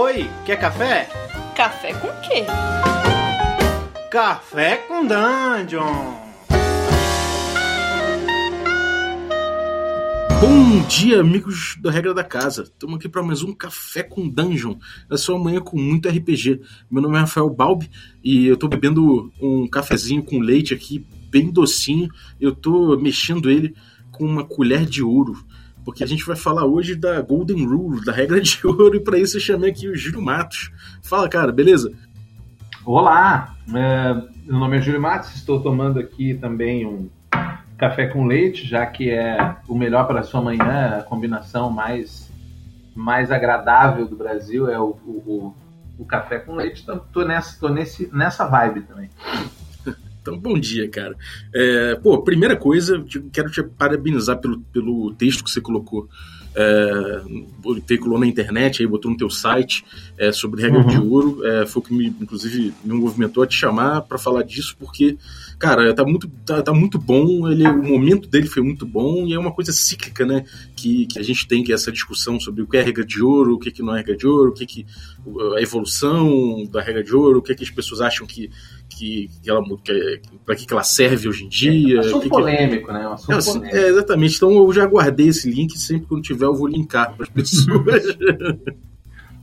Oi, quer café? Café com quê? Café com Dungeon! Bom dia, amigos da Regra da Casa. Estamos aqui para mais um Café com Dungeon. É só amanhã com muito RPG. Meu nome é Rafael Balbi e eu estou bebendo um cafezinho com leite aqui, bem docinho. Eu estou mexendo ele com uma colher de ouro porque a gente vai falar hoje da Golden Rule, da regra de ouro, e para isso eu chamei aqui o Júlio Matos. Fala, cara, beleza? Olá, é, meu nome é Júlio Matos, estou tomando aqui também um café com leite, já que é o melhor para sua manhã, a combinação mais, mais agradável do Brasil é o, o, o café com leite, então tô nessa, nesse, nessa vibe também. Então, bom dia, cara. É, pô, primeira coisa, quero te parabenizar pelo, pelo texto que você colocou. É, veiculou na internet, aí botou no teu site é, sobre regra uhum. de ouro. É, foi o que me, inclusive, me movimentou a te chamar para falar disso, porque, cara, tá muito, tá, tá, muito bom. Ele, o momento dele foi muito bom e é uma coisa cíclica, né? Que, que a gente tem que é essa discussão sobre o que é regra de ouro, o que, que não é regra de ouro, o que, que a evolução da regra de ouro, o que, que as pessoas acham que que, que ela que, para que, que ela serve hoje em dia. É, assunto que polêmico, que... né? Um assunto é, assim, polêmico. É, exatamente. Então eu já guardei esse link, sempre que eu tiver eu vou linkar para as pessoas.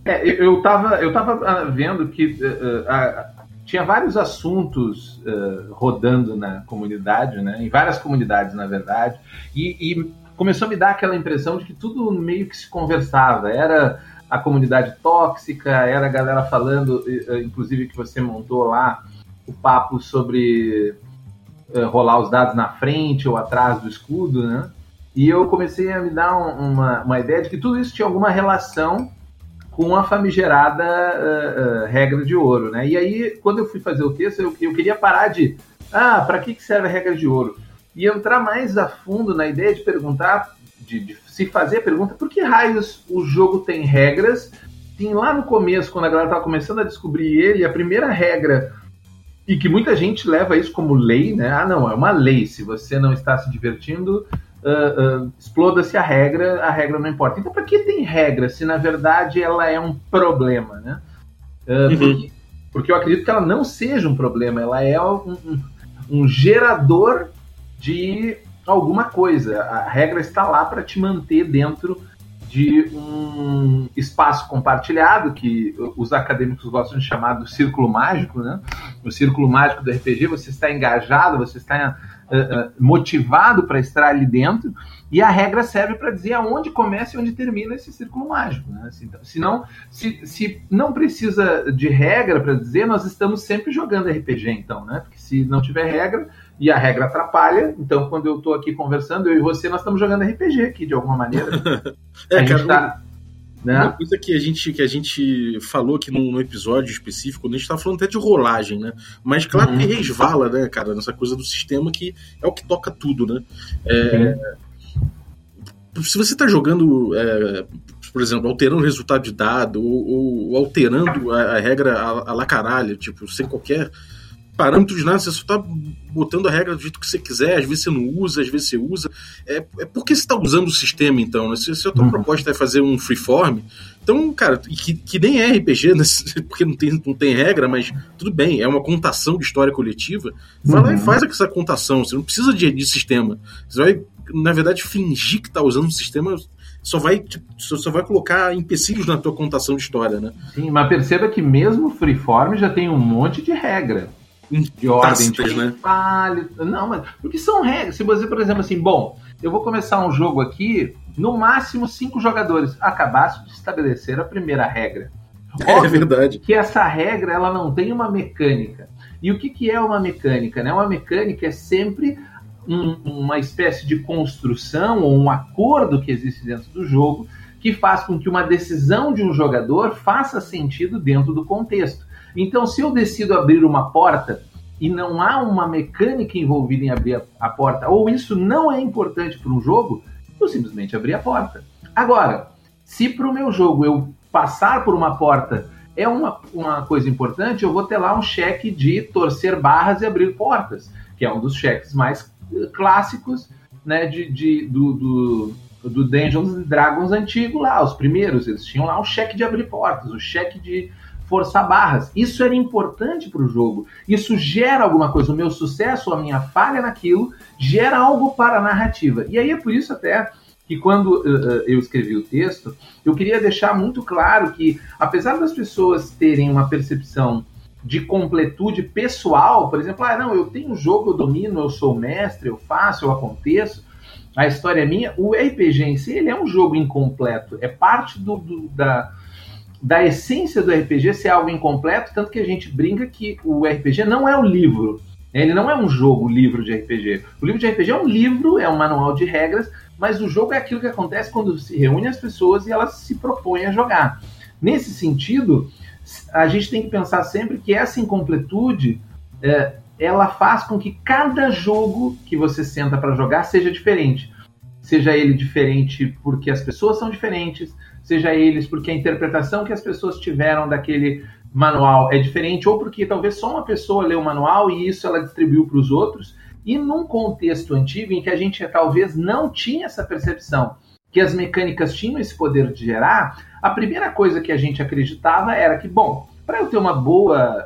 é, eu estava eu tava ah, vendo que uh, uh, tinha vários assuntos uh, rodando na comunidade, né? Em várias comunidades, na verdade, e, e começou a me dar aquela impressão de que tudo meio que se conversava. Era a comunidade tóxica, era a galera falando, inclusive que você montou lá, o papo sobre uh, rolar os dados na frente ou atrás do escudo, né? E eu comecei a me dar um, uma, uma ideia de que tudo isso tinha alguma relação com a famigerada uh, uh, regra de ouro, né? E aí, quando eu fui fazer o texto, eu, eu queria parar de, ah, para que, que serve a regra de ouro? E entrar mais a fundo na ideia de perguntar, de, de se fazer a pergunta, por que raios o jogo tem regras? Sim, lá no começo, quando a galera estava começando a descobrir ele, a primeira regra e que muita gente leva isso como lei, né? Ah, não, é uma lei. Se você não está se divertindo, uh, uh, exploda-se a regra, a regra não importa. Então, para que tem regra se na verdade ela é um problema, né? Uh, uhum. porque, porque, eu acredito que ela não seja um problema, ela é um, um, um gerador de alguma coisa. A regra está lá para te manter dentro de um espaço compartilhado que os acadêmicos gostam de chamar do círculo mágico, né? O círculo mágico do RPG, você está engajado, você está uh, uh, motivado para estar ali dentro, e a regra serve para dizer aonde começa e onde termina esse círculo mágico. Né? Assim, então, se, não, se, se não precisa de regra para dizer, nós estamos sempre jogando RPG, então, né? Porque se não tiver regra, e a regra atrapalha. Então, quando eu estou aqui conversando, eu e você, nós estamos jogando RPG aqui, de alguma maneira. é, a cara, tá, né? Uma coisa que a gente, que a gente falou aqui num, num episódio específico, quando a gente estava falando até de rolagem, né? Mas claro uhum. que resvala, né, cara, nessa coisa do sistema que é o que toca tudo, né? É, uhum. Se você está jogando, é, por exemplo, alterando o resultado de dado ou, ou alterando a, a regra a, a la caralho, tipo, sem qualquer parâmetro de nada, você só tá botando a regra do jeito que você quiser, às vezes você não usa, às vezes você usa. É, é porque você está usando o sistema, então, né? Se, se a tua uhum. proposta é fazer um freeform, então, cara, que, que nem é RPG, né? porque não tem, não tem regra, mas tudo bem, é uma contação de história coletiva. Vai uhum. lá e uhum. faz essa contação, você não precisa de, de sistema. Você vai, na verdade, fingir que está usando o sistema só vai, tipo, só vai colocar empecilhos na tua contação de história, né? Sim, mas perceba que mesmo o freeform já tem um monte de regra de ordem de né? Não, mas porque são regras. Se você, por exemplo, assim, bom, eu vou começar um jogo aqui, no máximo cinco jogadores. Acabasse de estabelecer a primeira regra. É, Óbvio é verdade. Que essa regra ela não tem uma mecânica. E o que, que é uma mecânica? Né? Uma mecânica é sempre um, uma espécie de construção ou um acordo que existe dentro do jogo que faz com que uma decisão de um jogador faça sentido dentro do contexto. Então, se eu decido abrir uma porta e não há uma mecânica envolvida em abrir a, a porta, ou isso não é importante para um jogo, eu simplesmente abri a porta. Agora, se para o meu jogo eu passar por uma porta é uma, uma coisa importante, eu vou ter lá um cheque de torcer barras e abrir portas, que é um dos cheques mais clássicos né, de, de do, do do Dungeons Dragons antigo lá, os primeiros, eles tinham lá o cheque de abrir portas, o cheque de forçar barras. Isso era importante para o jogo. Isso gera alguma coisa. O meu sucesso, a minha falha naquilo, gera algo para a narrativa. E aí é por isso até que quando uh, eu escrevi o texto, eu queria deixar muito claro que, apesar das pessoas terem uma percepção de completude pessoal, por exemplo, ah, não, eu tenho um jogo, eu domino, eu sou mestre, eu faço, eu aconteço, a história é minha. O RPG em si, ele é um jogo incompleto, é parte do, do da, da essência do RPG ser algo incompleto, tanto que a gente brinca que o RPG não é um livro, ele não é um jogo, livro de RPG. O livro de RPG é um livro, é um manual de regras, mas o jogo é aquilo que acontece quando se reúne as pessoas e elas se propõem a jogar. Nesse sentido, a gente tem que pensar sempre que essa incompletude é, ela faz com que cada jogo que você senta para jogar seja diferente. Seja ele diferente porque as pessoas são diferentes, seja eles porque a interpretação que as pessoas tiveram daquele manual é diferente, ou porque talvez só uma pessoa leu o manual e isso ela distribuiu para os outros. E num contexto antigo em que a gente talvez não tinha essa percepção que as mecânicas tinham esse poder de gerar, a primeira coisa que a gente acreditava era que, bom, para eu ter uma boa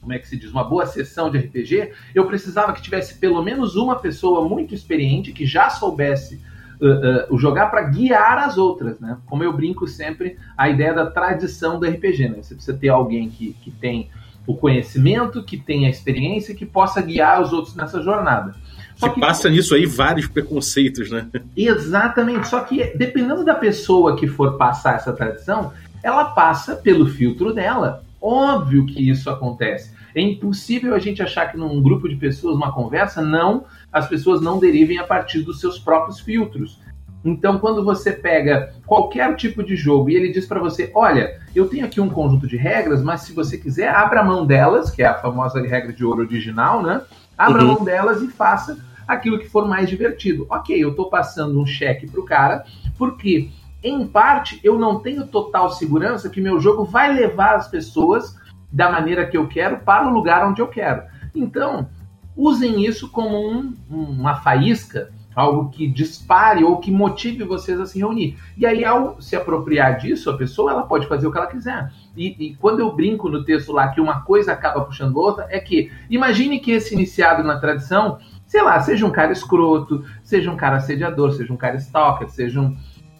como é que se diz, uma boa sessão de RPG, eu precisava que tivesse pelo menos uma pessoa muito experiente que já soubesse uh, uh, jogar para guiar as outras, né? Como eu brinco sempre, a ideia da tradição do RPG, né? Você precisa ter alguém que, que tem o conhecimento, que tem a experiência, que possa guiar os outros nessa jornada. Só que, que passa nisso aí vários preconceitos, né? Exatamente. Só que dependendo da pessoa que for passar essa tradição, ela passa pelo filtro dela. Óbvio que isso acontece. É impossível a gente achar que num grupo de pessoas, uma conversa, não, as pessoas não derivem a partir dos seus próprios filtros. Então, quando você pega qualquer tipo de jogo e ele diz para você: Olha, eu tenho aqui um conjunto de regras, mas se você quiser, abra mão delas, que é a famosa regra de ouro original, né? Abra uhum. mão delas e faça aquilo que for mais divertido. Ok, eu estou passando um cheque para o cara, porque em parte, eu não tenho total segurança que meu jogo vai levar as pessoas da maneira que eu quero para o lugar onde eu quero. Então, usem isso como um, uma faísca, algo que dispare ou que motive vocês a se reunir. E aí, ao se apropriar disso, a pessoa ela pode fazer o que ela quiser. E, e quando eu brinco no texto lá que uma coisa acaba puxando outra, é que imagine que esse iniciado na tradição, sei lá, seja um cara escroto, seja um cara assediador, seja um cara stalker, seja um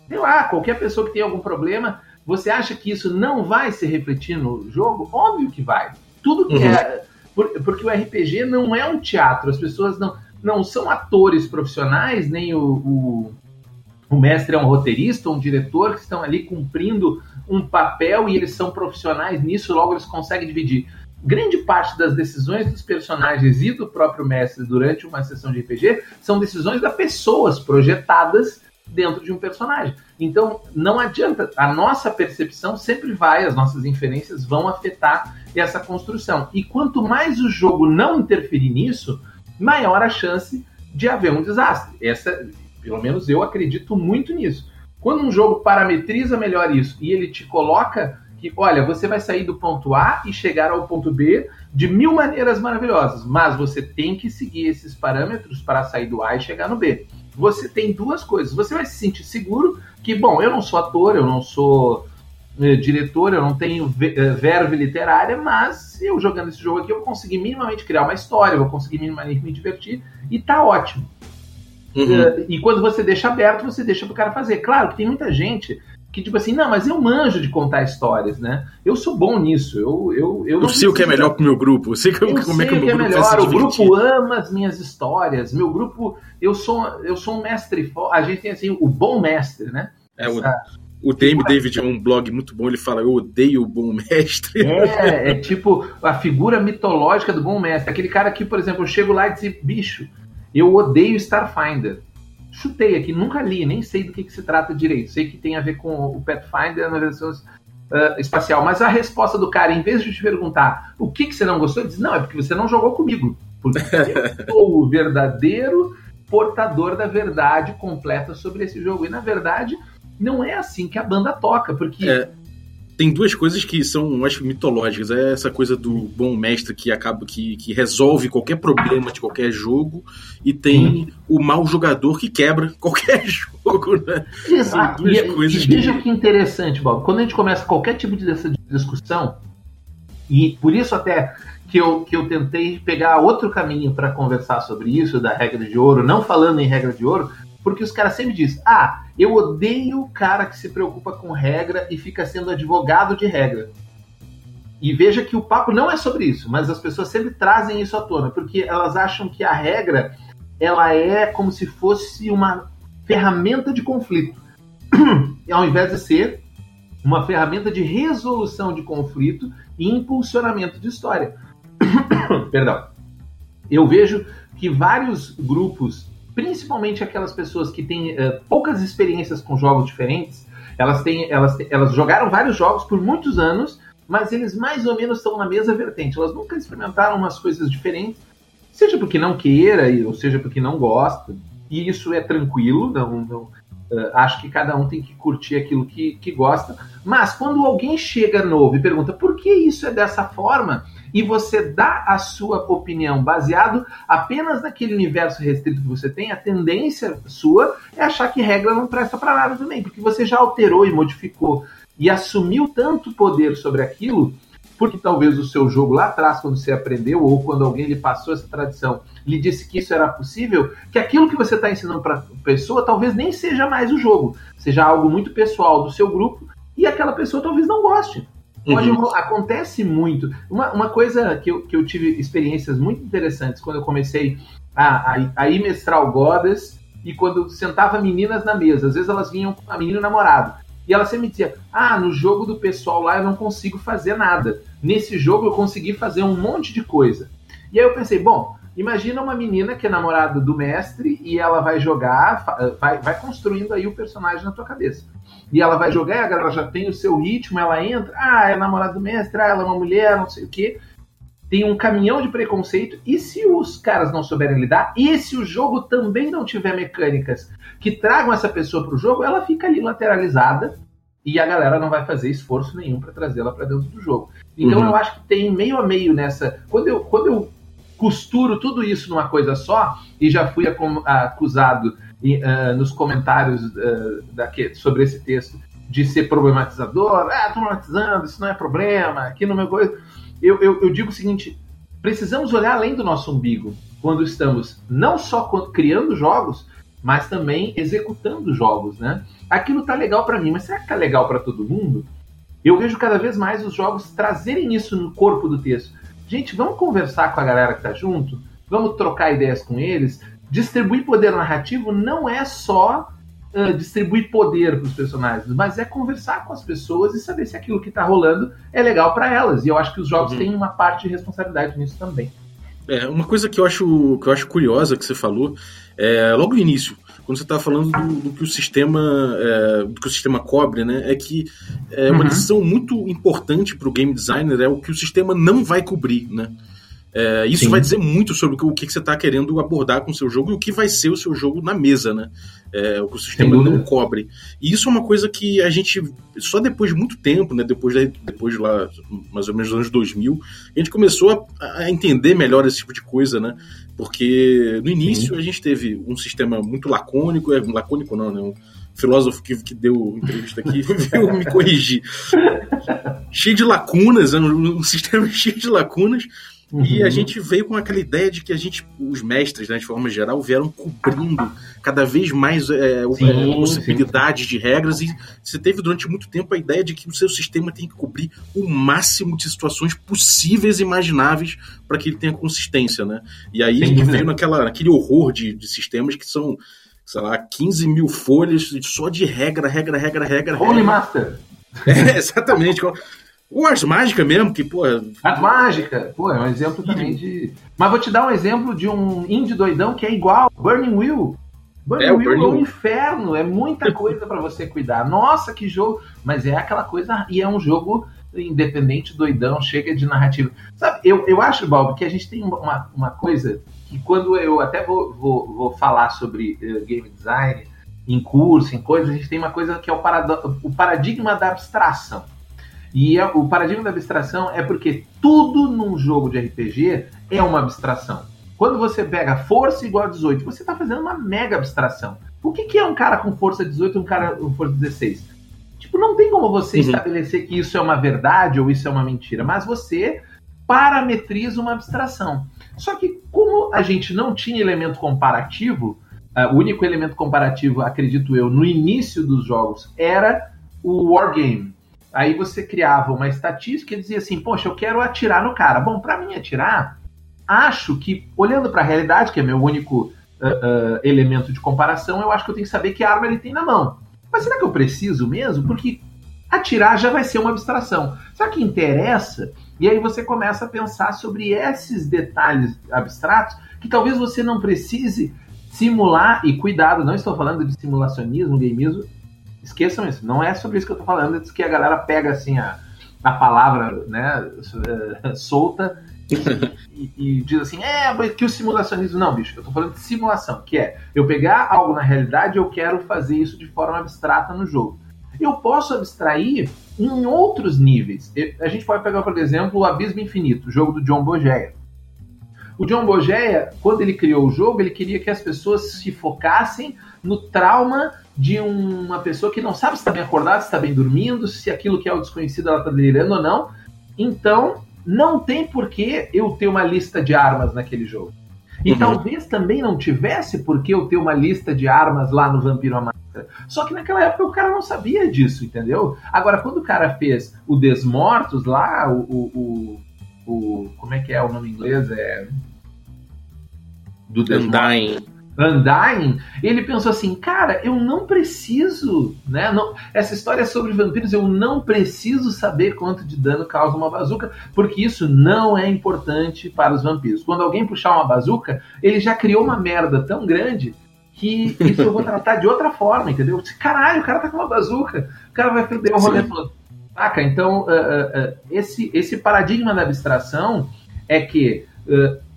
sei lá, qualquer pessoa que tenha algum problema, você acha que isso não vai se refletir no jogo? Óbvio que vai. Tudo que uhum. é. Porque o RPG não é um teatro, as pessoas não, não são atores profissionais, nem o, o, o mestre é um roteirista, um diretor, que estão ali cumprindo um papel e eles são profissionais nisso, logo eles conseguem dividir. Grande parte das decisões dos personagens e do próprio mestre durante uma sessão de RPG são decisões das pessoas projetadas dentro de um personagem. Então, não adianta. A nossa percepção sempre vai, as nossas inferências vão afetar essa construção. E quanto mais o jogo não interferir nisso, maior a chance de haver um desastre. Essa, pelo menos eu acredito muito nisso. Quando um jogo parametriza melhor isso e ele te coloca que, olha, você vai sair do ponto A e chegar ao ponto B de mil maneiras maravilhosas, mas você tem que seguir esses parâmetros para sair do A e chegar no B você tem duas coisas. Você vai se sentir seguro que, bom, eu não sou ator, eu não sou eh, diretor, eu não tenho eh, verve literária, mas eu jogando esse jogo aqui eu vou conseguir minimamente criar uma história, eu vou conseguir minimamente me divertir e tá ótimo. Uhum. Uh, e quando você deixa aberto, você deixa pro cara fazer. Claro que tem muita gente que tipo assim, não, mas eu manjo de contar histórias, né? Eu sou bom nisso. Eu, eu, eu, eu sei o que é melhor pro meu grupo. Eu sei, que, eu como é que o meu que é grupo melhor. O grupo ama as minhas histórias. Meu grupo, eu sou, eu sou um mestre. A gente tem assim, o bom mestre, né? É, Essa, o, o Dame David é um blog muito bom, ele fala, eu odeio o bom mestre. É, é tipo a figura mitológica do bom mestre. Aquele cara que, por exemplo, eu chego lá e diz, bicho, eu odeio Starfinder chutei aqui, nunca li, nem sei do que, que se trata direito. Sei que tem a ver com o Pathfinder na versão uh, espacial. Mas a resposta do cara, em vez de te perguntar o que, que você não gostou, ele diz: Não, é porque você não jogou comigo. Porque eu sou o verdadeiro portador da verdade completa sobre esse jogo. E na verdade, não é assim que a banda toca, porque. É tem duas coisas que são, acho, mitológicas. É essa coisa do bom mestre que acaba que, que resolve qualquer problema de qualquer jogo, e tem o mau jogador que quebra qualquer jogo, né? Exato. E, e veja que... que interessante, Bob. Quando a gente começa qualquer tipo de discussão, e por isso até que eu, que eu tentei pegar outro caminho para conversar sobre isso, da regra de ouro, não falando em regra de ouro, porque os caras sempre dizem: ah, eu odeio o cara que se preocupa com regra e fica sendo advogado de regra. E veja que o papo não é sobre isso, mas as pessoas sempre trazem isso à tona, porque elas acham que a regra ela é como se fosse uma ferramenta de conflito, ao invés de ser uma ferramenta de resolução de conflito e impulsionamento de história. Perdão. Eu vejo que vários grupos principalmente aquelas pessoas que têm uh, poucas experiências com jogos diferentes, elas têm, elas, elas jogaram vários jogos por muitos anos, mas eles mais ou menos estão na mesma vertente. Elas nunca experimentaram umas coisas diferentes, seja porque não queira, ou seja porque não gosta. E isso é tranquilo, não, não uh, acho que cada um tem que curtir aquilo que, que gosta. Mas quando alguém chega novo e pergunta por que isso é dessa forma, e você dá a sua opinião baseado apenas naquele universo restrito que você tem, a tendência sua é achar que regra não presta para nada também, porque você já alterou e modificou e assumiu tanto poder sobre aquilo, porque talvez o seu jogo lá atrás, quando você aprendeu, ou quando alguém lhe passou essa tradição, lhe disse que isso era possível, que aquilo que você está ensinando para a pessoa talvez nem seja mais o jogo, seja algo muito pessoal do seu grupo, e aquela pessoa talvez não goste. Uhum. Acontece muito. Uma, uma coisa que eu, que eu tive experiências muito interessantes quando eu comecei a, a, a ir mestrar o Godas e quando sentava meninas na mesa. Às vezes elas vinham com a menina namorado. E ela sempre dizia: Ah, no jogo do pessoal lá eu não consigo fazer nada. Nesse jogo eu consegui fazer um monte de coisa. E aí eu pensei: Bom, imagina uma menina que é namorada do mestre e ela vai jogar, vai, vai construindo aí o personagem na tua cabeça e ela vai jogar, ela já tem o seu ritmo, ela entra, ah, é namorada do mestre, ah, ela é uma mulher, não sei o quê. Tem um caminhão de preconceito, e se os caras não souberem lidar, e se o jogo também não tiver mecânicas que tragam essa pessoa para o jogo, ela fica ali lateralizada e a galera não vai fazer esforço nenhum para trazê-la para dentro do jogo. Então uhum. eu acho que tem meio a meio nessa. Quando eu, quando eu costuro tudo isso numa coisa só, e já fui acusado uh, nos comentários uh, daqui, sobre esse texto de ser problematizador, ah, problematizando, isso não é problema, aqui no meu coisa. Eu, eu, eu digo o seguinte: precisamos olhar além do nosso umbigo quando estamos não só criando jogos, mas também executando jogos, né? Aquilo tá legal para mim, mas será que tá legal para todo mundo? Eu vejo cada vez mais os jogos trazerem isso no corpo do texto. Gente, vamos conversar com a galera que tá junto, vamos trocar ideias com eles, distribuir poder narrativo não é só uh, distribuir poder para os personagens, mas é conversar com as pessoas e saber se aquilo que está rolando é legal para elas. E eu acho que os jogos uhum. têm uma parte de responsabilidade nisso também. É, uma coisa que eu acho, que eu acho curiosa que você falou, é, logo no início, quando você estava falando do, do, que o sistema é, do que o sistema cobre, né, é que é uma uhum. decisão muito importante para o game designer é o que o sistema não vai cobrir, né? É, isso Sim. vai dizer muito sobre o que, que você está querendo abordar com o seu jogo e o que vai ser o seu jogo na mesa, né? É, o que o sistema não cobre. E isso é uma coisa que a gente, só depois de muito tempo, né? Depois, de, depois de lá, mais ou menos nos anos 2000, a gente começou a, a entender melhor esse tipo de coisa, né? Porque no início Sim. a gente teve um sistema muito lacônico, é, lacônico não, né? Um filósofo que, que deu entrevista aqui veio me corrigir. cheio de lacunas, um, um sistema cheio de lacunas Uhum. E a uhum. gente veio com aquela ideia de que a gente, os mestres, né, de forma geral, vieram cobrindo cada vez mais é, sim, é, possibilidades sim. de regras e você teve durante muito tempo a ideia de que o seu sistema tem que cobrir o máximo de situações possíveis e imagináveis para que ele tenha consistência, né? E aí sim, veio naquela, naquele horror de, de sistemas que são, sei lá, 15 mil folhas só de regra, regra, regra, regra. Holy. Master! É, exatamente. Ou as mágicas mesmo, que, pô. As mágicas, pô, é um exemplo também de. Mas vou te dar um exemplo de um indie doidão que é igual, Burning Wheel. Burning é, Wheel Burning... é um inferno, é muita coisa para você cuidar. Nossa, que jogo! Mas é aquela coisa, e é um jogo independente, doidão, chega de narrativa. Sabe, eu, eu acho, Bob, que a gente tem uma, uma coisa que quando eu até vou, vou, vou falar sobre uh, game design em curso, em coisas, a gente tem uma coisa que é o, o paradigma da abstração. E é, o paradigma da abstração é porque tudo num jogo de RPG é uma abstração. Quando você pega força igual a 18, você está fazendo uma mega abstração. O que, que é um cara com força 18 e um cara com força 16? Tipo, não tem como você uhum. estabelecer que isso é uma verdade ou isso é uma mentira, mas você parametriza uma abstração. Só que, como a gente não tinha elemento comparativo, uh, o único elemento comparativo, acredito eu, no início dos jogos era o wargame. Aí você criava uma estatística e dizia assim: Poxa, eu quero atirar no cara. Bom, para mim, atirar, acho que, olhando para a realidade, que é meu único uh, uh, elemento de comparação, eu acho que eu tenho que saber que arma ele tem na mão. Mas será que eu preciso mesmo? Porque atirar já vai ser uma abstração. Será que interessa? E aí você começa a pensar sobre esses detalhes abstratos que talvez você não precise simular, e cuidado, não estou falando de simulacionismo, gameismo, esqueçam isso, não é sobre isso que eu estou falando, é que a galera pega assim a, a palavra né, solta e, e, diz assim, é, que o simulacionismo. Não, bicho, eu tô falando de simulação, que é eu pegar algo na realidade e eu quero fazer isso de forma abstrata no jogo. Eu posso abstrair em outros níveis. A gente pode pegar, por exemplo, o Abismo Infinito, o jogo do John Bogeia. O John Bogeia, quando ele criou o jogo, ele queria que as pessoas se focassem no trauma de uma pessoa que não sabe se está bem acordada, se está bem dormindo, se aquilo que é o desconhecido ela está delirando ou não. Então, não tem por que eu ter uma lista de armas naquele jogo. E uhum. talvez também não tivesse por que eu ter uma lista de armas lá no Vampiro Máscara. Só que naquela época o cara não sabia disso, entendeu? Agora, quando o cara fez o Desmortos lá, o, o, o, o como é que é o nome em inglês? É. Do Desmortos. Undying, ele pensou assim, cara, eu não preciso, né? Não, essa história é sobre vampiros, eu não preciso saber quanto de dano causa uma bazuca, porque isso não é importante para os vampiros. Quando alguém puxar uma bazuca, ele já criou uma merda tão grande que isso eu vou tratar de outra forma, entendeu? Caralho, o cara tá com uma bazuca, o cara vai perder o rolê todo. Saca? Então, uh, uh, uh, esse, esse paradigma da abstração é que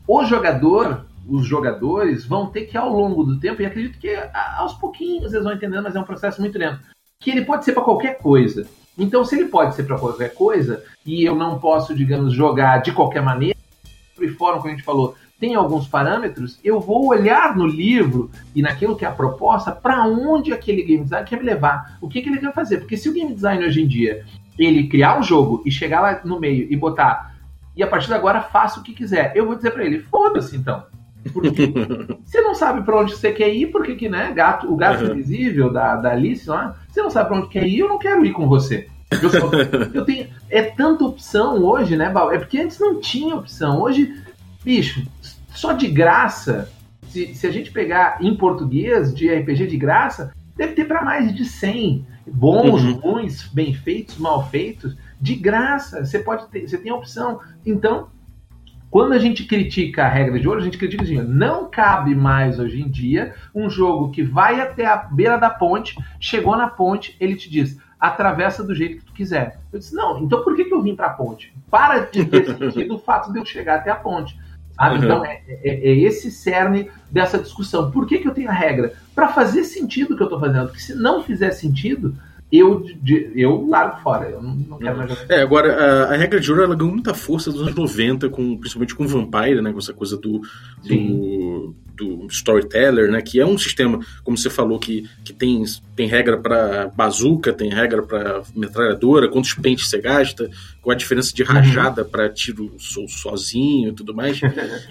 o jogador os jogadores vão ter que, ao longo do tempo, e acredito que aos pouquinhos eles vão entendendo, mas é um processo muito lento, que ele pode ser para qualquer coisa. Então, se ele pode ser para qualquer coisa, e eu não posso, digamos, jogar de qualquer maneira, e fórum, como a gente falou, tem alguns parâmetros, eu vou olhar no livro e naquilo que é a proposta, para onde aquele game design quer me levar, o que, que ele quer fazer. Porque se o game design hoje em dia ele criar um jogo e chegar lá no meio e botar e a partir de agora faça o que quiser, eu vou dizer para ele, foda-se então. Porque você não sabe para onde você quer ir, porque que, né? Gato, o gato uhum. invisível da, da Alice lá, você não sabe para onde quer ir, eu não quero ir com você. Eu, só, eu tenho. É tanta opção hoje, né, Bal? É porque antes não tinha opção. Hoje, bicho, só de graça. Se, se a gente pegar em português de RPG de graça, deve ter para mais de 100 bons, uhum. ruins, bem feitos, mal feitos, de graça. Você pode ter, você tem a opção. Então, quando a gente critica a regra de ouro, a gente critica assim, não cabe mais hoje em dia um jogo que vai até a beira da ponte, chegou na ponte, ele te diz, atravessa do jeito que tu quiser. Eu disse, não, então por que, que eu vim para a ponte? Para de ter sentido o fato de eu chegar até a ponte. Uhum. Então é, é, é, esse cerne dessa discussão. Por que, que eu tenho a regra? Para fazer sentido o que eu estou fazendo. Porque se não fizer sentido, eu, eu largo fora. Eu não, não quero mais jogar. É, agora, a, a, regra de ouro ela ganhou muita força nos anos 90, com, principalmente com Vampire, né? Com essa coisa do, do, do, storyteller, né? Que é um sistema, como você falou, que, que tem, tem regra para bazuca, tem regra para metralhadora, quantos pentes você gasta, qual a diferença de rajada uhum. para tiro so, sozinho e tudo mais.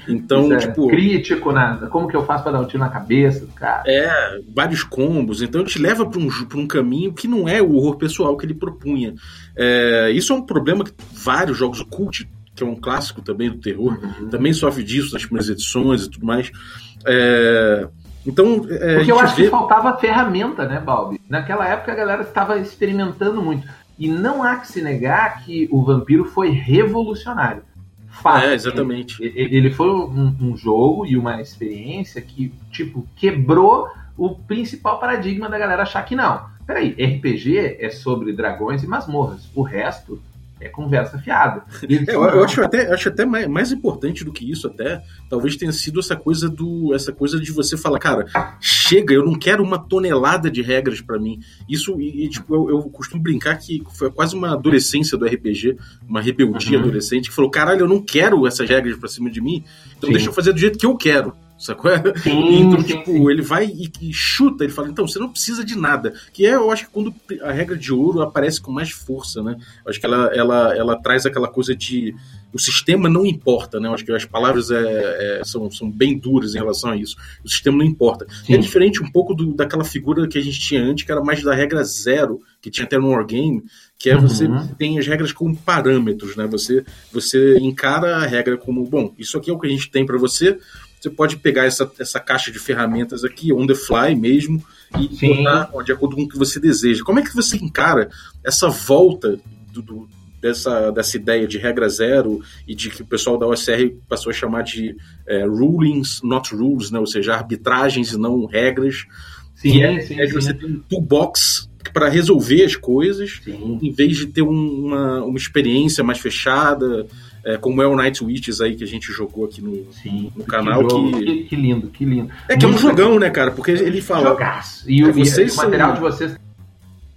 Então, é tipo. Crítico, nada. Como que eu faço para dar um tiro na cabeça do cara? É, vários combos. Então, te leva para um, um caminho que não é o horror pessoal que ele propunha. É, isso é um problema que vários jogos, Cult, que é um clássico também do terror, uhum. também sofre disso nas primeiras edições e tudo mais. É, então, é, Porque eu acho vê... que faltava ferramenta, né, Balbi? Naquela época a galera estava experimentando muito. E não há que se negar que o Vampiro foi revolucionário. Fato, é, exatamente. Ele, ele foi um, um, jogo e uma experiência que, tipo, quebrou o principal paradigma da galera achar que não. Peraí, RPG é sobre dragões e masmorras. O resto é conversa fiada. É, eu, eu, acho até, acho até mais, mais, importante do que isso, até, talvez tenha sido essa coisa do. essa coisa de você falar, cara, chega, eu não quero uma tonelada de regras para mim. Isso, e, tipo, eu, eu, costumo brincar que foi quase uma adolescência do RPG, uma rebeldia uhum. adolescente, que falou, caralho, eu não quero essas regras pra cima de mim, então Sim. deixa eu fazer do jeito que eu quero. Sacou? Sim, então, sim, tipo, sim. ele vai e, e, chuta, ele fala, então, você não precisa de nada. Que é, eu acho que quando a regra de ouro aparece com mais força, né? Eu acho que ela, ela, ela traz aquela coisa de. O sistema não importa, né? Eu acho que as palavras é, é, são, são bem duras em relação a isso. O sistema não importa. É diferente um pouco do, daquela figura que a gente tinha antes, que era mais da regra zero, que tinha até no Wargame, que é uhum. você tem as regras como parâmetros, né? Você, você encara a regra como, bom, isso aqui é o que a gente tem para você você pode pegar essa, essa caixa de ferramentas aqui, on the fly mesmo, e Sim. botar de acordo com o que você deseja. Como é que você encara essa volta do, do, dessa, dessa ideia de regra zero e de que o pessoal da OSR passou a chamar de é, rulings, not rules, né? ou seja, arbitragens e não regras. Sim, é, sim, é de você ter um toolbox para resolver as coisas, sim. em vez de ter um, uma, uma experiência mais fechada, é, como é o Night Witches aí que a gente jogou aqui no, Sim, no canal. Que, que... que, lindo, que lindo. É que é um jogão, né, cara? Porque ele fala. Jogaço. E, o, vocês e o material são... de vocês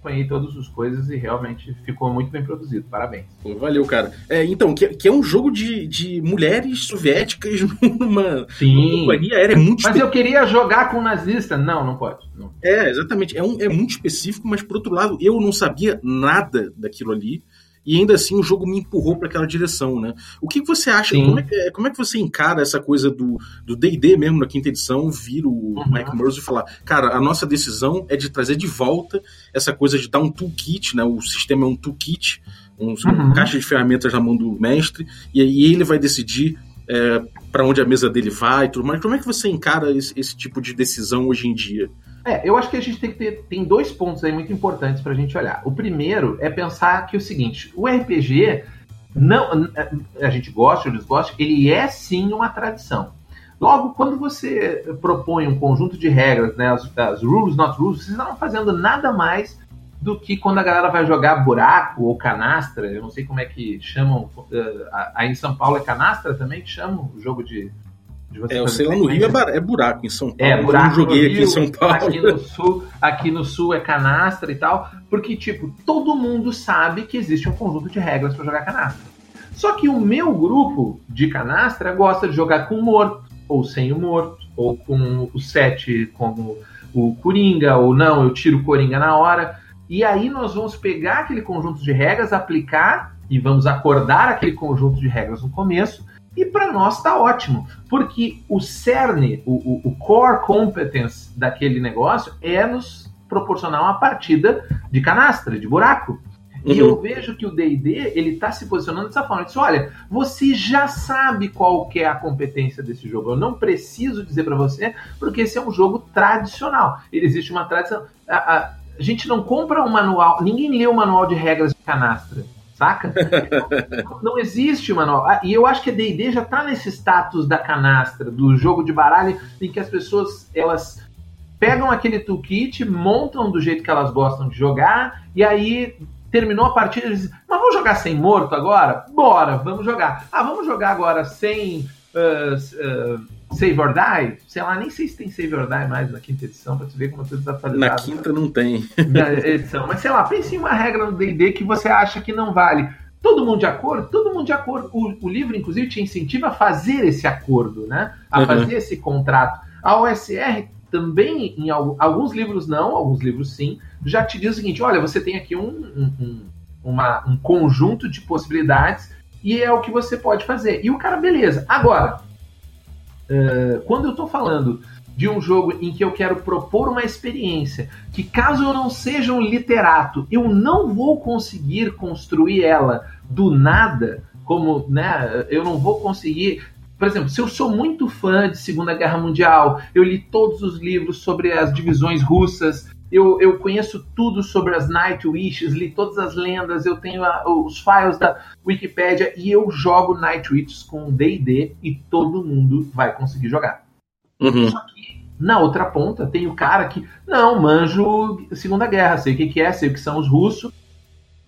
acompanhei todas as coisas e realmente ficou muito bem produzido. Parabéns. Pô, valeu, cara. É, então, que, que, é um jogo de, de mulheres soviéticas numa, Sim. companhia aérea muito Mas eu queria jogar com nazista. Não, não pode. Não. É, exatamente. É, um, é muito específico, mas por outro lado, eu não sabia nada daquilo ali e ainda assim o jogo me empurrou para aquela direção, né? O que você acha? Como é, que, como é, que, você encara essa coisa do D&D mesmo na quinta edição, vir o uhum. Mike Mercer e falar, cara, a nossa decisão é de trazer de volta essa coisa de dar um toolkit, né? O sistema é um toolkit, um, uhum. uma caixa de ferramentas na mão do mestre, e aí ele vai decidir é, para onde a mesa dele vai e tudo mais. Como é que você encara esse, esse tipo de decisão hoje em dia? É, eu acho que a gente tem que ter tem dois pontos aí muito importantes para a gente olhar. O primeiro é pensar que é o seguinte, o RPG não a gente gosta ou desgosta, ele é sim uma tradição. Logo, quando você propõe um conjunto de regras, né, as, as rules not rules, vocês não fazendo nada mais do que quando a galera vai jogar buraco ou canastra, eu não sei como é que chamam, uh, aí em São Paulo é canastra também que chamam o jogo de é, eu sei lá no Rio é, é, buraco, em São Paulo. É, buraco eu joguei Rio, aqui em São Paulo. Aqui no, sul, aqui no sul é canastra e tal, porque, tipo, todo mundo sabe que existe um conjunto de regras para jogar canastra. Só que o meu grupo de canastra gosta de jogar com o morto, ou sem o morto, ou com o sete como o Coringa, ou não, eu tiro o Coringa na hora. E aí nós vamos pegar aquele conjunto de regras, aplicar e vamos acordar aquele conjunto de regras no começo e para nós está ótimo, porque o cerne, o, o, o, core competence daquele negócio é nos proporcionar uma partida de canastra, de buraco. Uhum. E eu vejo que o D&D ele está se posicionando dessa forma. Ele diz, olha, você já sabe qual é a competência desse jogo. Eu não preciso dizer para você, porque esse é um jogo tradicional. Ele existe uma tradição. A, a, a gente não compra um manual, ninguém lê o um manual de regras de canastra saca? não, existe uma nova. Ah, e eu acho que a D&D já tá nesse status da canastra, do jogo de baralho, em que as pessoas, elas pegam aquele toolkit, montam do jeito que elas gostam de jogar, e aí terminou a partida e dizem, mas vamos jogar sem morto agora? Bora, vamos jogar. Ah, vamos jogar agora sem... Uh, uh, Save or Die, sei lá, nem sei se tem Save or Die mais na quinta edição, pra você ver como eu tô desatualizado. Na quinta não tem. Na edição, mas sei lá, pense em uma regra no D&D que você acha que não vale. Todo mundo de acordo? Todo mundo de acordo. O, o livro, inclusive, te incentiva a fazer esse acordo, né? A uhum. fazer esse contrato. A OSR também, em alguns livros não, alguns livros sim, já te diz o seguinte, olha, você tem aqui um, um, um, uma, um conjunto de possibilidades e é o que você pode fazer. E o cara, beleza. Agora, Uh, quando eu estou falando de um jogo em que eu quero propor uma experiência que, caso eu não seja um literato, eu não vou conseguir construir ela do nada, como, né, eu não vou conseguir. Por exemplo, se eu sou muito fã de Segunda Guerra Mundial, eu li todos os livros sobre as divisões russas, eu, eu conheço tudo sobre as Night Wishes, li todas as lendas, eu tenho a, os files da Wikipedia e eu jogo Night Wishes com D&D e todo mundo vai conseguir jogar. Uhum. Só que na outra ponta tem o cara que, não, manjo Segunda Guerra, sei o que, que é, sei o que são os russos,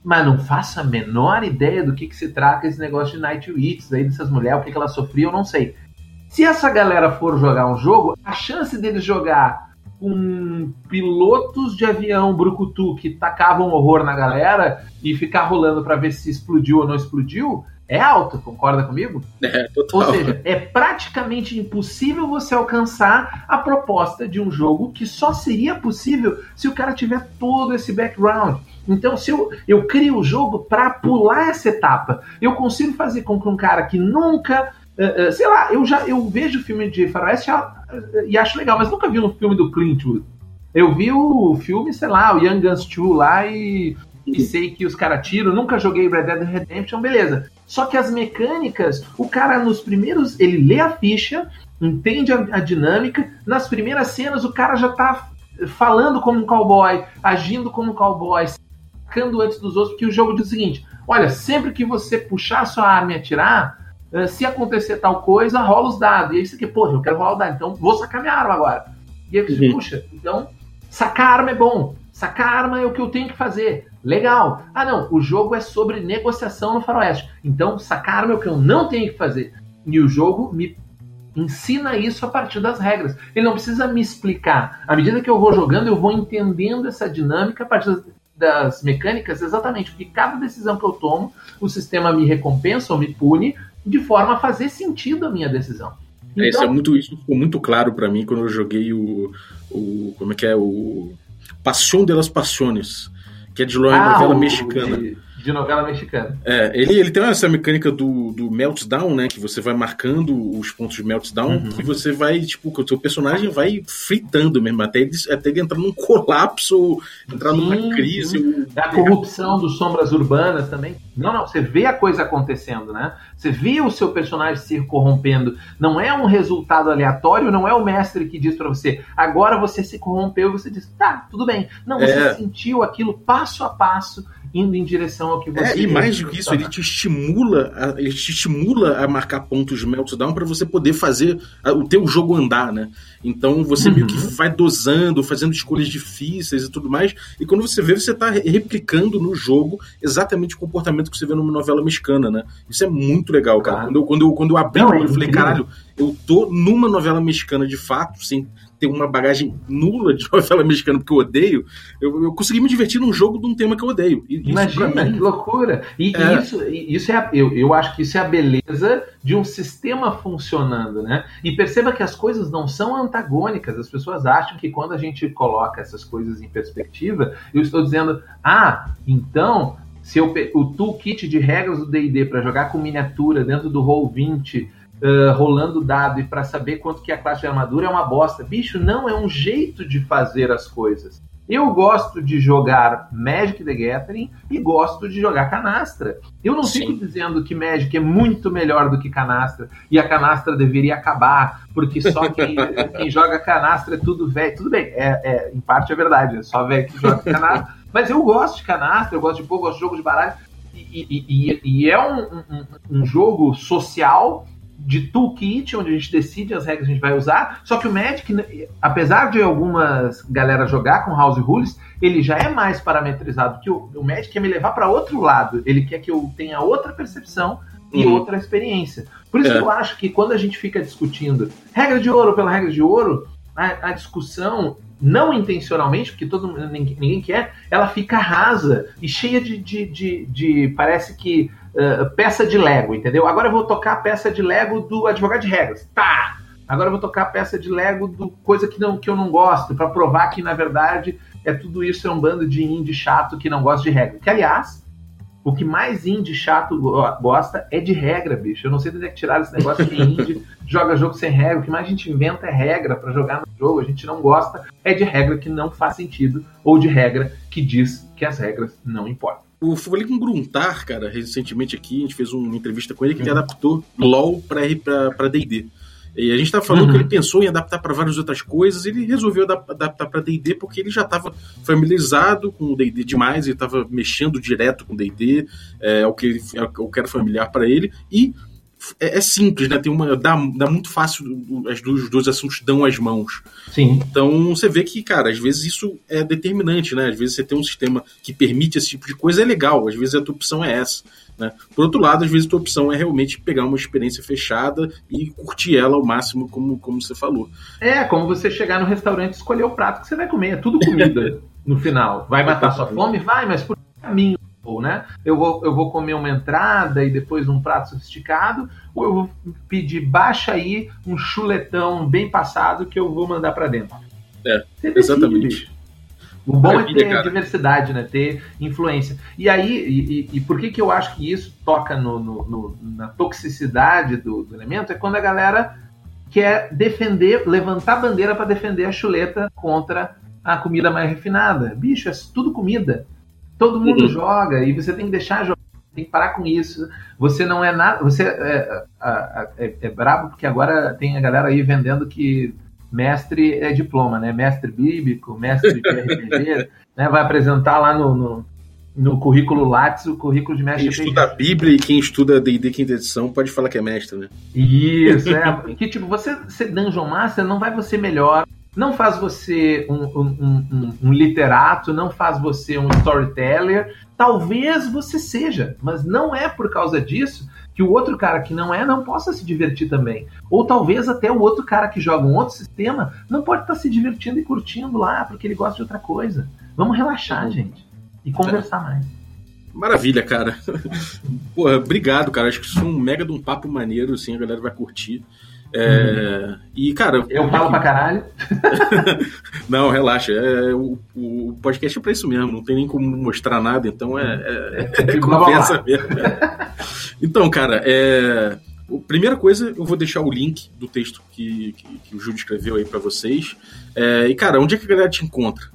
mas não faço a menor ideia do que, que se trata esse negócio de Night Wits aí dessas mulheres, o que, que elas sofriam, eu não sei. Se essa galera for jogar um jogo, a chance deles jogar com pilotos de avião brucutu que tacavam horror na galera e ficar rolando para ver se explodiu ou não explodiu é alta, concorda comigo? É, total. Ou seja, é praticamente impossível você alcançar a proposta de um jogo que só seria possível se o cara tiver todo esse background. Então, se eu, eu crio o jogo para pular essa etapa, eu consigo fazer com que um cara que nunca. Uh, uh, sei lá, eu já eu vejo filme de faroeste e acho legal, mas nunca vi um filme do Clint Eastwood. Eu vi o filme, sei lá, o Young Guns 2 lá e, e sei que os caras tiram. Nunca joguei Red Dead Redemption, beleza. Só que as mecânicas, o cara nos primeiros, ele lê a ficha, entende a, a dinâmica, nas primeiras cenas o cara já tá falando como um cowboy, agindo como um cowboy, sacando antes dos outros, porque o jogo diz o seguinte: olha, sempre que você puxar a sua arma e atirar, se acontecer tal coisa, rola os dados. E aí você que, pô, eu quero rolar o dado, então vou sacar minha arma agora. E aí você, uhum. puxa, então sacar arma é bom. Sacar arma é o que eu tenho que fazer. Legal. Ah, não, o jogo é sobre negociação no faroeste. Então, sacar arma é o que eu não tenho que fazer. E o jogo me ensina isso a partir das regras. Ele não precisa me explicar. À medida que eu vou jogando, eu vou entendendo essa dinâmica a partir das mecânicas, exatamente, porque cada decisão que eu tomo, o sistema me recompensa ou me pune de forma a fazer sentido a minha decisão. Então, é, isso, é então muito, isso ficou muito claro para mim quando eu joguei o, o. Como é que é? O Passion de las Passiones, que é de uma ah, novela mexicana. De de novela mexicana. É, ele, ele tem essa mecânica do, do meltdown, né? Que você vai marcando os pontos de meltdown, uhum. que você vai, tipo, que o seu personagem vai fritando mesmo, até ele, até ele entrar num colapso, entrar sim, numa crise. Sim. É a corrupção dos sombras urbanas também. Não, não, você vê a coisa acontecendo, né? Você vê o seu personagem se corrompendo. Não é um resultado aleatório, não é o mestre que diz para você, agora você se corrompeu e você diz, tá, tudo bem. Não, você é. sentiu aquilo passo a passo indo em direção ao que você. É, e mais do que isso, ele te estimula, a, ele te estimula a marcar pontos de meltdown para você poder fazer a, o teu jogo andar, né? Então você uhum. meio que uhum. vai dosando, fazendo escolhas difíceis e tudo mais. E quando você vê, você tá replicando no jogo exatamente o comportamento que você vê numa novela mexicana, né? Isso é muito legal, cara. Quando, eu, quando, eu, quando eu abri Não, o olho, eu falei, caralho, eu tô numa novela mexicana de fato, sem ter uma bagagem nula de novela mexicana porque eu odeio, eu, eu consegui me divertir num jogo de um tema que eu odeio. E, Imagina, mim, que loucura! E, é... isso, isso é, eu, eu acho que isso é a beleza de um sistema funcionando, né? E perceba que as coisas não são antagônicas. As pessoas acham que quando a gente coloca essas coisas em perspectiva, eu estou dizendo, ah, então se eu, o toolkit de regras do D&D para jogar com miniatura dentro do Roll20 uh, rolando dado e para saber quanto que é a classe de armadura é uma bosta. Bicho, não é um jeito de fazer as coisas. Eu gosto de jogar Magic the Gathering e gosto de jogar canastra. Eu não Sim. fico dizendo que Magic é muito melhor do que canastra e a canastra deveria acabar, porque só quem, quem joga canastra é tudo velho. Tudo bem, é, é, em parte é verdade, é só velho que joga canastra. Mas eu gosto de canastra, eu gosto de pouco, gosto de jogo de baralho. E, e, e, e é um, um, um jogo social de toolkit, onde a gente decide as regras que a gente vai usar. Só que o Magic, apesar de algumas galera jogar com House Rules, ele já é mais parametrizado que o, o Magic quer me levar para outro lado. Ele quer que eu tenha outra percepção e uhum. outra experiência. Por isso é. que eu acho que quando a gente fica discutindo regra de ouro pela regra de ouro, a, a discussão não intencionalmente, porque todo ninguém, ninguém quer, ela fica rasa e cheia de, de, de, de parece que uh, peça de Lego, entendeu? Agora eu vou tocar a peça de Lego do advogado de regras. Tá! Agora eu vou tocar a peça de Lego do coisa que, não, que eu não gosto, para provar que, na verdade, é tudo isso é um bando de indie chato que não gosta de regra. Que, aliás, o que mais indie chato gosta é de regra, bicho. Eu não sei de onde é que tiraram esse negócio que indie joga jogo sem regra. O que mais a gente inventa é regra para jogar no jogo. A gente não gosta é de regra que não faz sentido ou de regra que diz que as regras não importam. O o Gruntar, cara, recentemente aqui, a gente fez uma entrevista com ele que ele adaptou LOL para D&D. E a gente estava falando uhum. que ele pensou em adaptar para várias outras coisas, ele resolveu adaptar para D&D porque ele já estava familiarizado com o D&D demais, ele estava mexendo direto com D&D, é, o que ele, é o que era familiar para ele, e é, é, simples, né? Tem uma. Dá, dá muito fácil, as duas, os dois assuntos dão as mãos. Sim. Então você vê que, cara, às vezes isso é determinante, né? Às vezes você tem um sistema que permite esse tipo de coisa, é legal, às vezes a tua opção é essa. Né? Por outro lado, às vezes a tua opção é realmente pegar uma experiência fechada e curtir ela ao máximo, como, como você falou. É, como você chegar no restaurante e escolher o prato que você vai comer. É tudo comida no final. Vai matar sua fome? Vai, mas por caminho ou né? Eu vou, eu vou comer uma entrada e depois um prato sofisticado, ou eu vou pedir baixa aí um chuletão bem passado que eu vou mandar para dentro. É, exatamente. O bom é ter cara. diversidade, né? Ter influência. E aí, e, e, e, por que, que eu acho que isso toca no, no, no na toxicidade do, do, elemento? É quando a galera quer defender, levantar bandeira para defender a chuleta contra a comida mais refinada. Bicho, é tudo comida. Todo mundo uhum. joga e você tem que deixar jogar, tem que parar com isso. Você não é nada. Você é, é, é, brabo porque agora tem a galera aí vendendo que mestre é diploma, né? Mestre bíblico, mestre de RPG, né? Vai apresentar lá no, no, no currículo Lattes o currículo de mestre. Quem estuda a Bíblia e quem estuda D&D quinta edição pode falar que é mestre, né? Isso, é. que tipo, você ser Dungeon Master não vai você melhor não faz você um, um, um, um, literato, não faz você um storyteller. Talvez você seja, mas não é por causa disso que o outro cara que não é não possa se divertir também. Ou talvez até o outro cara que joga um outro sistema não pode estar se divertindo e curtindo lá porque ele gosta de outra coisa. Vamos relaxar, gente, e conversar mais. Maravilha, cara. Porra, obrigado, cara. Acho que isso é um mega de um papo maneiro, assim, a galera vai curtir. É, E, cara. Eu falo pra caralho. não, relaxa. É, o, o podcast é pra isso mesmo, não tem nem como mostrar nada, então é, é, é, é conversa mesmo. Então, cara, é. Primeira coisa, eu vou deixar o link do texto que, que, que o Júlio escreveu aí para vocês. É, e, cara, onde é que a galera te encontra?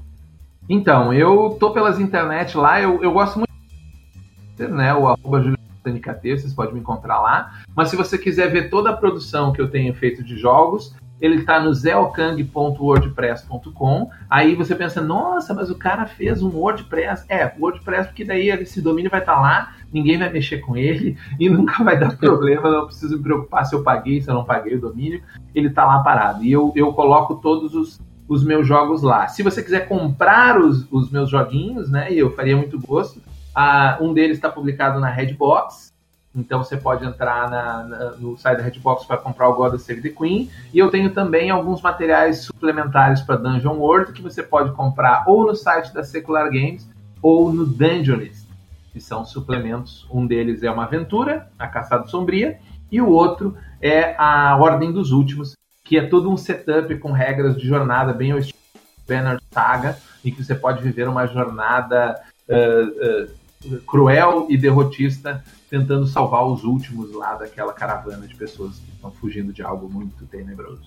Então, eu tô pelas internet lá, eu, eu gosto muito, né, o arroba NKT, vocês podem me encontrar lá. Mas se você quiser ver toda a produção que eu tenho feito de jogos, ele está no zelkang.wordpress.com. Aí você pensa, nossa, mas o cara fez um WordPress. É, WordPress, porque daí esse domínio vai estar tá lá, ninguém vai mexer com ele e nunca vai dar problema. não preciso me preocupar se eu paguei, se eu não paguei o domínio. Ele está lá parado. E eu, eu coloco todos os, os meus jogos lá. Se você quiser comprar os, os meus joguinhos, né, eu faria muito gosto, ah, um deles está publicado na Redbox, então você pode entrar na, na, no site da Redbox para comprar o God of Save the Queen. E eu tenho também alguns materiais suplementares para Dungeon World que você pode comprar ou no site da Secular Games ou no Dungeonist, que são suplementos. Um deles é uma aventura, a Caçada Sombria, e o outro é a Ordem dos Últimos, que é todo um setup com regras de jornada bem ao estilo Banner Saga, em que você pode viver uma jornada uh, uh, cruel e derrotista tentando salvar os últimos lá daquela caravana de pessoas que estão fugindo de algo muito tenebroso.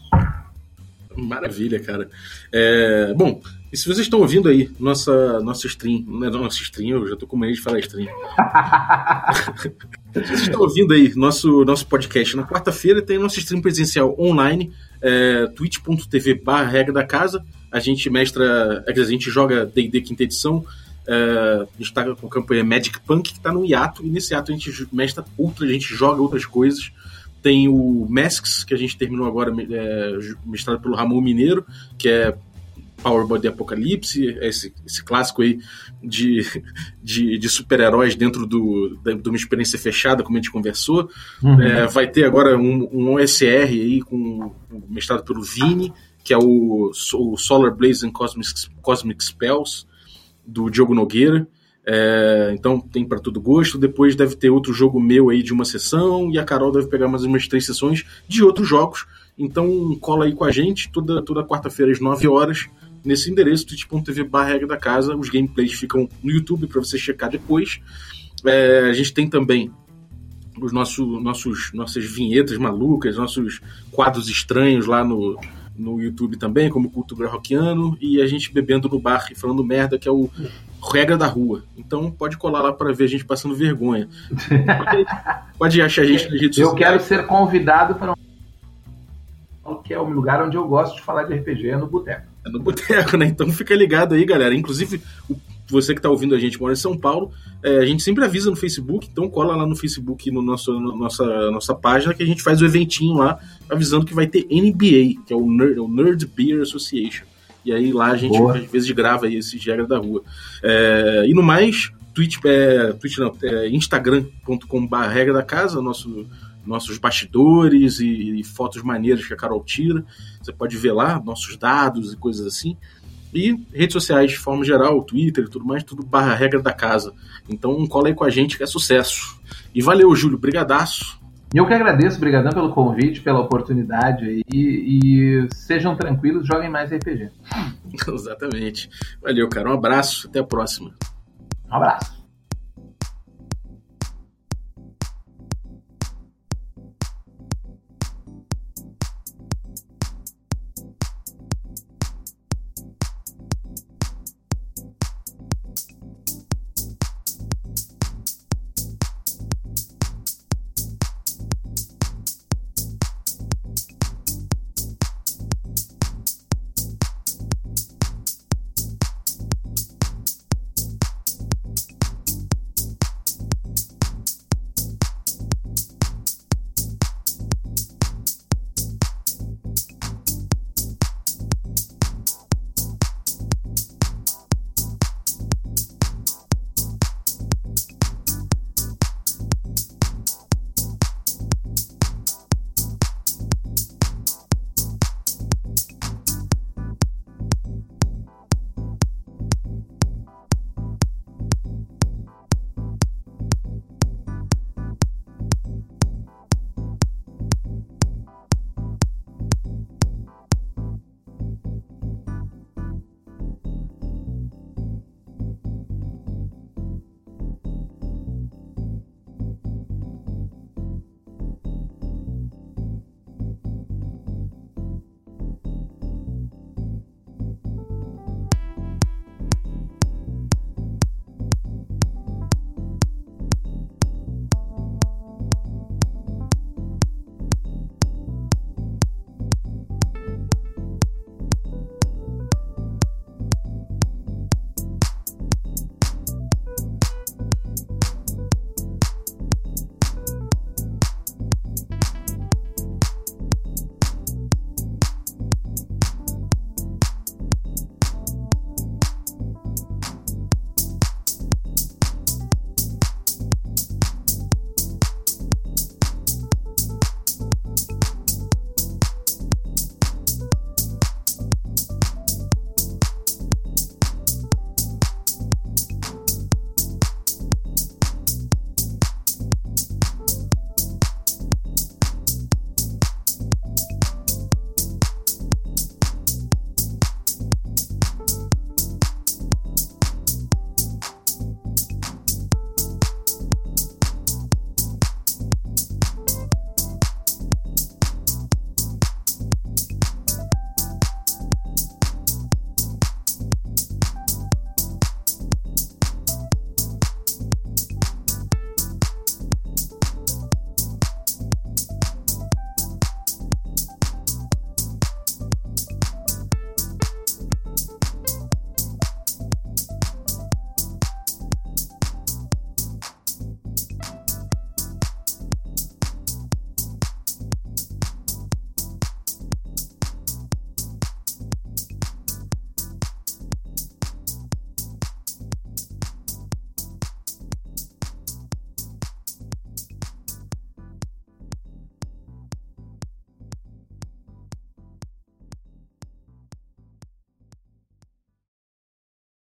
Maravilha, cara. É, bom, e se vocês estão ouvindo aí nossa, nossa stream, não é nossa stream, eu já tô com medo de falar stream. se vocês estão ouvindo aí nosso, nosso podcast na quarta-feira, tem nosso stream presencial online, é, twitch.tv barra regra da casa. A gente mestra, a gente joga D&D quinta edição, Uh, a gente tá com a campanha Magic Punk, que tá no hiato, e nesse hiato a gente mestra outra, a gente joga outras coisas. Tem o Masks, que a gente terminou agora, é, mestrado pelo Ramon Mineiro, que é Power Body Apocalipse, esse, esse clássico aí de, de, de super-heróis dentro do, de uma experiência fechada, como a gente conversou. Uhum. É, vai ter agora um, um OSR aí, com, mestrado pelo Vini, que é o, o Solar Blaze and Cosmic, Cosmic Spells do Diogo Nogueira. É, então tem para todo gosto. Depois deve ter outro jogo meu aí de uma sessão e a Carol deve pegar mais umas três sessões de outros jogos. Então cola aí com a gente toda, toda quarta-feira às 9 horas nesse endereço twitch.tv barra da casa. Os gameplays ficam no YouTube para você checar depois. É, a gente tem também os nossos, nossos nossas vinhetas malucas, nossos quadros estranhos lá no, no YouTube também, como Cultura Rockiano, e a gente bebendo no bar e falando merda, que é o Regra da Rua. Então pode colar lá para ver a gente passando vergonha. Pode, pode achar a gente nas redes Eu quero ser convidado para um que é o lugar onde eu gosto de falar de RPG, é no boteco. É no boteco, né? Então fica ligado aí, galera. Inclusive, você que está ouvindo a gente mora em São Paulo, é, a gente sempre avisa no Facebook, então cola lá no Facebook, no nosso, no nossa, nossa página, que a gente faz o eventinho lá, avisando que vai ter NBA, que é o Nerd, o Nerd Beer Association. E aí lá a gente Boa. às vezes grava aí esse Regra da Rua. É, e no mais, Twitch, é, Twitch não, é, instagram.com.br regra da casa, nosso, nossos bastidores e, e, fotos maneiras que a Carol tira. Você pode ver lá nossos dados e coisas assim. E redes sociais de forma geral, Twitter e tudo mais, tudo barra regra da casa. Então cola aí com a gente que é sucesso. E valeu, Júlio, brigadaço. Eu que agradeço, brigadão pelo convite, pela oportunidade e, e sejam tranquilos, joguem mais RPG. Exatamente. Valeu, cara. Um abraço, até a próxima. Um abraço.